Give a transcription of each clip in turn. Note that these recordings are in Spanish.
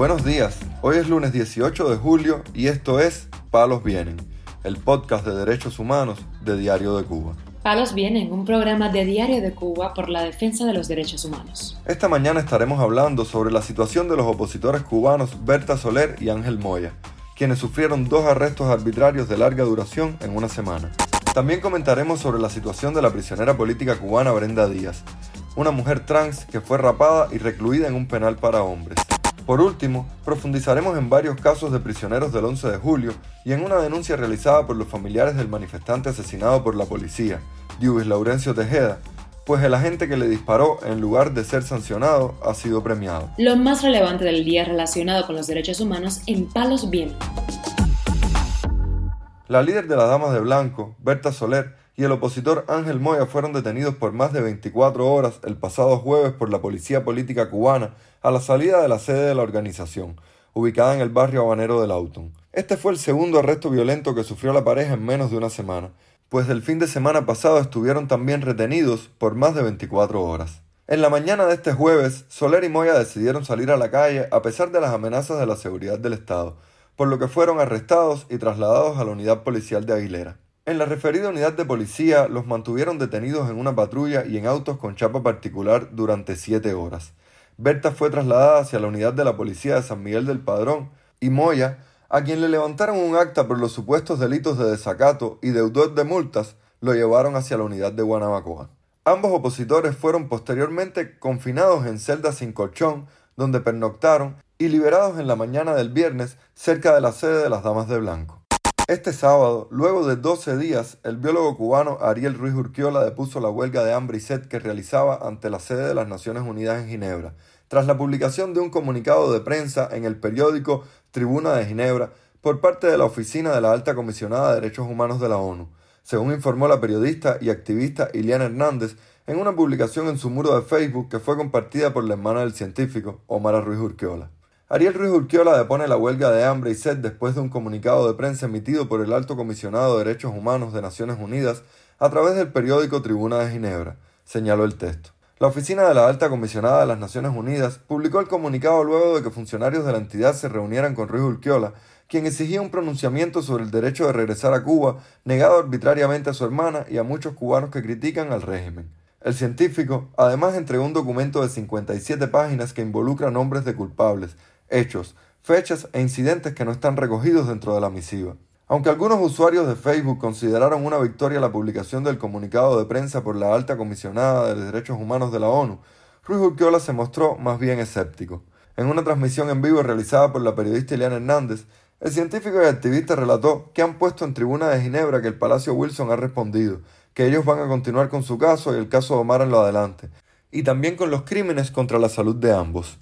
Buenos días, hoy es lunes 18 de julio y esto es Palos Vienen, el podcast de derechos humanos de Diario de Cuba. Palos Vienen, un programa de Diario de Cuba por la defensa de los derechos humanos. Esta mañana estaremos hablando sobre la situación de los opositores cubanos Berta Soler y Ángel Moya, quienes sufrieron dos arrestos arbitrarios de larga duración en una semana. También comentaremos sobre la situación de la prisionera política cubana Brenda Díaz, una mujer trans que fue rapada y recluida en un penal para hombres. Por último, profundizaremos en varios casos de prisioneros del 11 de julio y en una denuncia realizada por los familiares del manifestante asesinado por la policía, Divis Laurencio Tejeda, pues el agente que le disparó, en lugar de ser sancionado, ha sido premiado. Lo más relevante del día relacionado con los derechos humanos en Palos Vientos. La líder de las Damas de Blanco, Berta Soler, y el opositor Ángel Moya fueron detenidos por más de 24 horas el pasado jueves por la Policía Política cubana a la salida de la sede de la organización, ubicada en el barrio habanero de Lauton. Este fue el segundo arresto violento que sufrió la pareja en menos de una semana, pues el fin de semana pasado estuvieron también retenidos por más de 24 horas. En la mañana de este jueves, Soler y Moya decidieron salir a la calle a pesar de las amenazas de la seguridad del Estado, por lo que fueron arrestados y trasladados a la unidad policial de Aguilera. En la referida unidad de policía los mantuvieron detenidos en una patrulla y en autos con chapa particular durante siete horas. Berta fue trasladada hacia la unidad de la policía de San Miguel del Padrón y Moya, a quien le levantaron un acta por los supuestos delitos de desacato y deudor de multas, lo llevaron hacia la unidad de Guanabacoa. Ambos opositores fueron posteriormente confinados en celdas sin colchón, donde pernoctaron y liberados en la mañana del viernes cerca de la sede de las Damas de Blanco. Este sábado, luego de 12 días, el biólogo cubano Ariel Ruiz Urquiola depuso la huelga de hambre y sed que realizaba ante la sede de las Naciones Unidas en Ginebra, tras la publicación de un comunicado de prensa en el periódico Tribuna de Ginebra por parte de la Oficina de la Alta Comisionada de Derechos Humanos de la ONU, según informó la periodista y activista Iliana Hernández en una publicación en su muro de Facebook que fue compartida por la hermana del científico, Omar Ruiz Urquiola. Ariel Ruiz Urquiola depone la huelga de hambre y sed después de un comunicado de prensa emitido por el Alto Comisionado de Derechos Humanos de Naciones Unidas a través del periódico Tribuna de Ginebra, señaló el texto. La oficina de la Alta Comisionada de las Naciones Unidas publicó el comunicado luego de que funcionarios de la entidad se reunieran con Ruiz Urquiola, quien exigía un pronunciamiento sobre el derecho de regresar a Cuba, negado arbitrariamente a su hermana y a muchos cubanos que critican al régimen. El científico además entregó un documento de 57 páginas que involucra nombres de culpables, hechos, fechas e incidentes que no están recogidos dentro de la misiva. Aunque algunos usuarios de Facebook consideraron una victoria la publicación del comunicado de prensa por la alta comisionada de Derechos Humanos de la ONU, Ruiz Urquiola se mostró más bien escéptico. En una transmisión en vivo realizada por la periodista Eliana Hernández, el científico y activista relató que han puesto en tribuna de Ginebra que el Palacio Wilson ha respondido, que ellos van a continuar con su caso y el caso de Omar en lo adelante, y también con los crímenes contra la salud de ambos.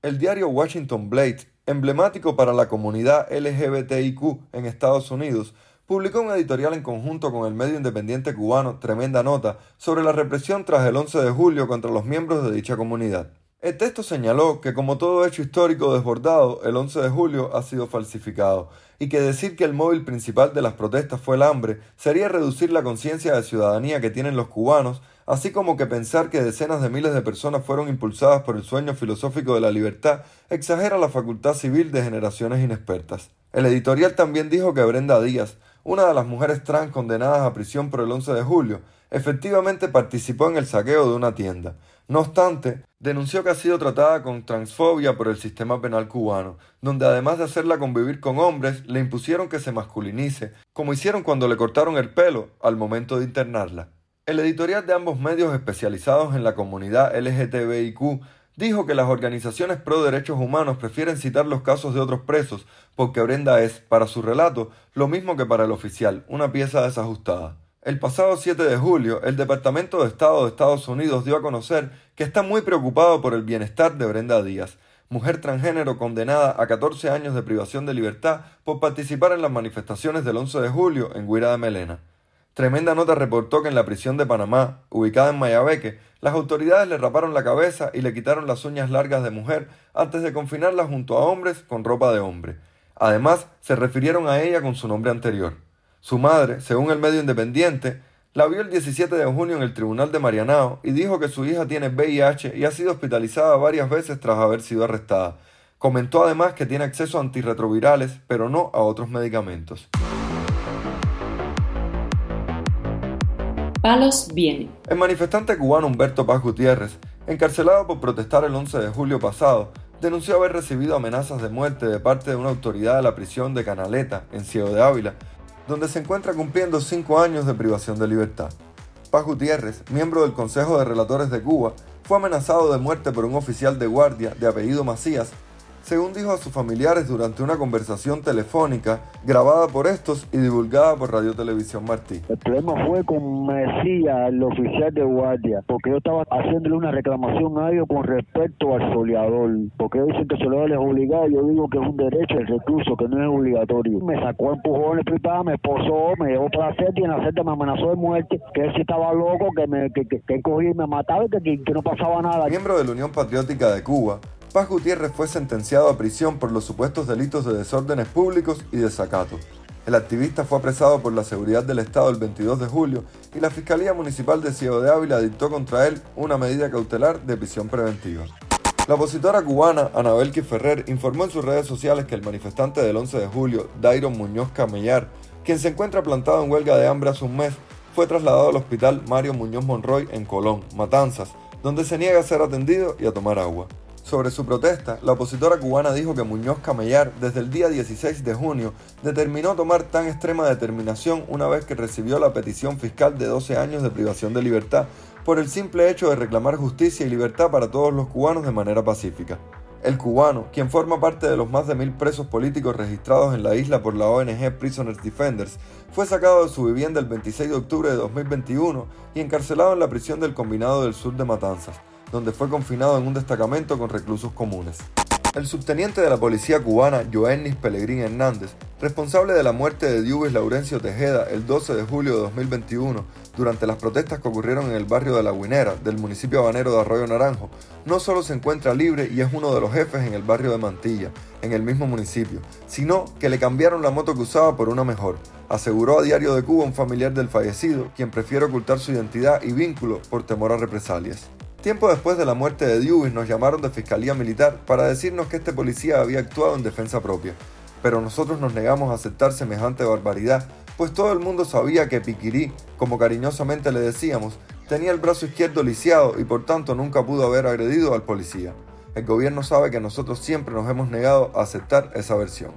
El diario Washington Blade, emblemático para la comunidad LGBTIQ en Estados Unidos, publicó un editorial en conjunto con el medio independiente cubano Tremenda Nota sobre la represión tras el 11 de julio contra los miembros de dicha comunidad. El texto señaló que como todo hecho histórico desbordado, el 11 de julio ha sido falsificado, y que decir que el móvil principal de las protestas fue el hambre sería reducir la conciencia de ciudadanía que tienen los cubanos así como que pensar que decenas de miles de personas fueron impulsadas por el sueño filosófico de la libertad exagera la facultad civil de generaciones inexpertas. El editorial también dijo que Brenda Díaz, una de las mujeres trans condenadas a prisión por el 11 de julio, efectivamente participó en el saqueo de una tienda. No obstante, denunció que ha sido tratada con transfobia por el sistema penal cubano, donde además de hacerla convivir con hombres, le impusieron que se masculinice, como hicieron cuando le cortaron el pelo al momento de internarla. El editorial de ambos medios especializados en la comunidad LGTBIQ dijo que las organizaciones pro derechos humanos prefieren citar los casos de otros presos porque Brenda es, para su relato, lo mismo que para el oficial, una pieza desajustada. El pasado 7 de julio, el Departamento de Estado de Estados Unidos dio a conocer que está muy preocupado por el bienestar de Brenda Díaz, mujer transgénero condenada a 14 años de privación de libertad por participar en las manifestaciones del 11 de julio en Guira de Melena. Tremenda nota reportó que en la prisión de Panamá, ubicada en Mayabeque, las autoridades le raparon la cabeza y le quitaron las uñas largas de mujer antes de confinarla junto a hombres con ropa de hombre. Además, se refirieron a ella con su nombre anterior. Su madre, según el medio independiente, la vio el 17 de junio en el tribunal de Marianao y dijo que su hija tiene VIH y ha sido hospitalizada varias veces tras haber sido arrestada. Comentó además que tiene acceso a antirretrovirales, pero no a otros medicamentos. Palos viene. El manifestante cubano Humberto Paz Gutiérrez, encarcelado por protestar el 11 de julio pasado, denunció haber recibido amenazas de muerte de parte de una autoridad de la prisión de Canaleta, en Ciego de Ávila, donde se encuentra cumpliendo cinco años de privación de libertad. Paz Gutiérrez, miembro del Consejo de Relatores de Cuba, fue amenazado de muerte por un oficial de guardia de apellido Macías según dijo a sus familiares durante una conversación telefónica grabada por estos y divulgada por Radio Televisión Martí. El problema fue con Mesías, el oficial de guardia, porque yo estaba haciéndole una reclamación a ellos con respecto al soleador, porque ellos dicen que el soleador es obligado, yo digo que es un derecho el recluso, que no es obligatorio. Me sacó empujones privados, me esposó, me llevó para la celda y en la celda me amenazó de muerte, que él sí estaba loco, que me que, que, que cogía y me mataba y que, que no pasaba nada. Miembro de la Unión Patriótica de Cuba, Paz Gutiérrez fue sentenciado a prisión por los supuestos delitos de desórdenes públicos y desacato. El activista fue apresado por la seguridad del Estado el 22 de julio y la Fiscalía Municipal de Ciego de Ávila dictó contra él una medida cautelar de prisión preventiva. La opositora cubana Anabel Ferrer informó en sus redes sociales que el manifestante del 11 de julio, Dairon Muñoz Camellar, quien se encuentra plantado en huelga de hambre hace un mes, fue trasladado al hospital Mario Muñoz Monroy en Colón, Matanzas, donde se niega a ser atendido y a tomar agua. Sobre su protesta, la opositora cubana dijo que Muñoz Camellar, desde el día 16 de junio, determinó tomar tan extrema determinación una vez que recibió la petición fiscal de 12 años de privación de libertad por el simple hecho de reclamar justicia y libertad para todos los cubanos de manera pacífica. El cubano, quien forma parte de los más de mil presos políticos registrados en la isla por la ONG Prisoners Defenders, fue sacado de su vivienda el 26 de octubre de 2021 y encarcelado en la prisión del Combinado del Sur de Matanzas donde fue confinado en un destacamento con reclusos comunes. El subteniente de la policía cubana, Joennis Pellegrín Hernández, responsable de la muerte de Diubis Laurencio Tejeda el 12 de julio de 2021 durante las protestas que ocurrieron en el barrio de La Guinera del municipio habanero de Arroyo Naranjo, no solo se encuentra libre y es uno de los jefes en el barrio de Mantilla, en el mismo municipio, sino que le cambiaron la moto que usaba por una mejor, aseguró a Diario de Cuba un familiar del fallecido, quien prefiere ocultar su identidad y vínculo por temor a represalias. Tiempo después de la muerte de Dewey nos llamaron de Fiscalía Militar para decirnos que este policía había actuado en defensa propia, pero nosotros nos negamos a aceptar semejante barbaridad, pues todo el mundo sabía que Piquirí, como cariñosamente le decíamos, tenía el brazo izquierdo lisiado y por tanto nunca pudo haber agredido al policía. El gobierno sabe que nosotros siempre nos hemos negado a aceptar esa versión,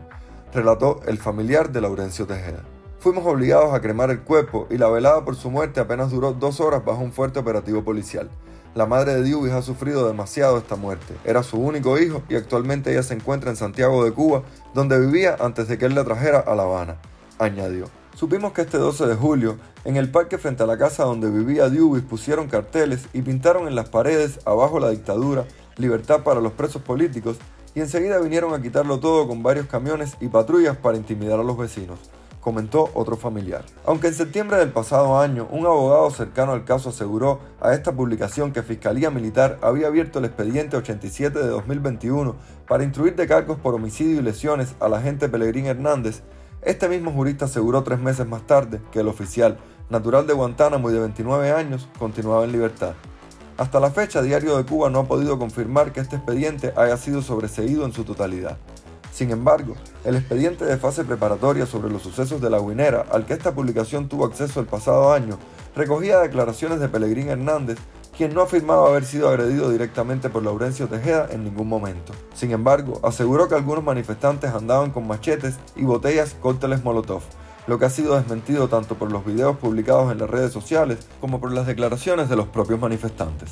relató el familiar de Laurencio Tejeda. Fuimos obligados a cremar el cuerpo y la velada por su muerte apenas duró dos horas bajo un fuerte operativo policial. La madre de Dewey ha sufrido demasiado esta muerte. Era su único hijo y actualmente ella se encuentra en Santiago de Cuba, donde vivía antes de que él la trajera a La Habana, añadió. Supimos que este 12 de julio, en el parque frente a la casa donde vivía Dewey, pusieron carteles y pintaron en las paredes abajo la dictadura, libertad para los presos políticos, y enseguida vinieron a quitarlo todo con varios camiones y patrullas para intimidar a los vecinos comentó otro familiar. Aunque en septiembre del pasado año un abogado cercano al caso aseguró a esta publicación que Fiscalía Militar había abierto el expediente 87 de 2021 para instruir de cargos por homicidio y lesiones al agente Pelegrín Hernández, este mismo jurista aseguró tres meses más tarde que el oficial, natural de Guantánamo y de 29 años, continuaba en libertad. Hasta la fecha, Diario de Cuba no ha podido confirmar que este expediente haya sido sobreseído en su totalidad. Sin embargo, el expediente de fase preparatoria sobre los sucesos de la Guinera, al que esta publicación tuvo acceso el pasado año, recogía declaraciones de Pelegrín Hernández, quien no afirmaba haber sido agredido directamente por Laurencio Tejeda en ningún momento. Sin embargo, aseguró que algunos manifestantes andaban con machetes y botellas cócteles Molotov, lo que ha sido desmentido tanto por los videos publicados en las redes sociales como por las declaraciones de los propios manifestantes.